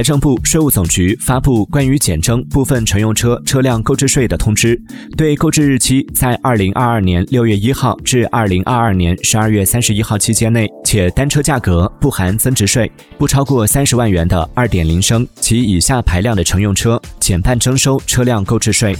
财政部税务总局发布关于减征部分乘用车车辆购置税的通知对购置日期在二零二二年六月一号至二零二二年十二月三十一号期间内且单车价格不含增值税不超过三十万元的二点零升及以下排量的乘用车减半征收车辆购置税。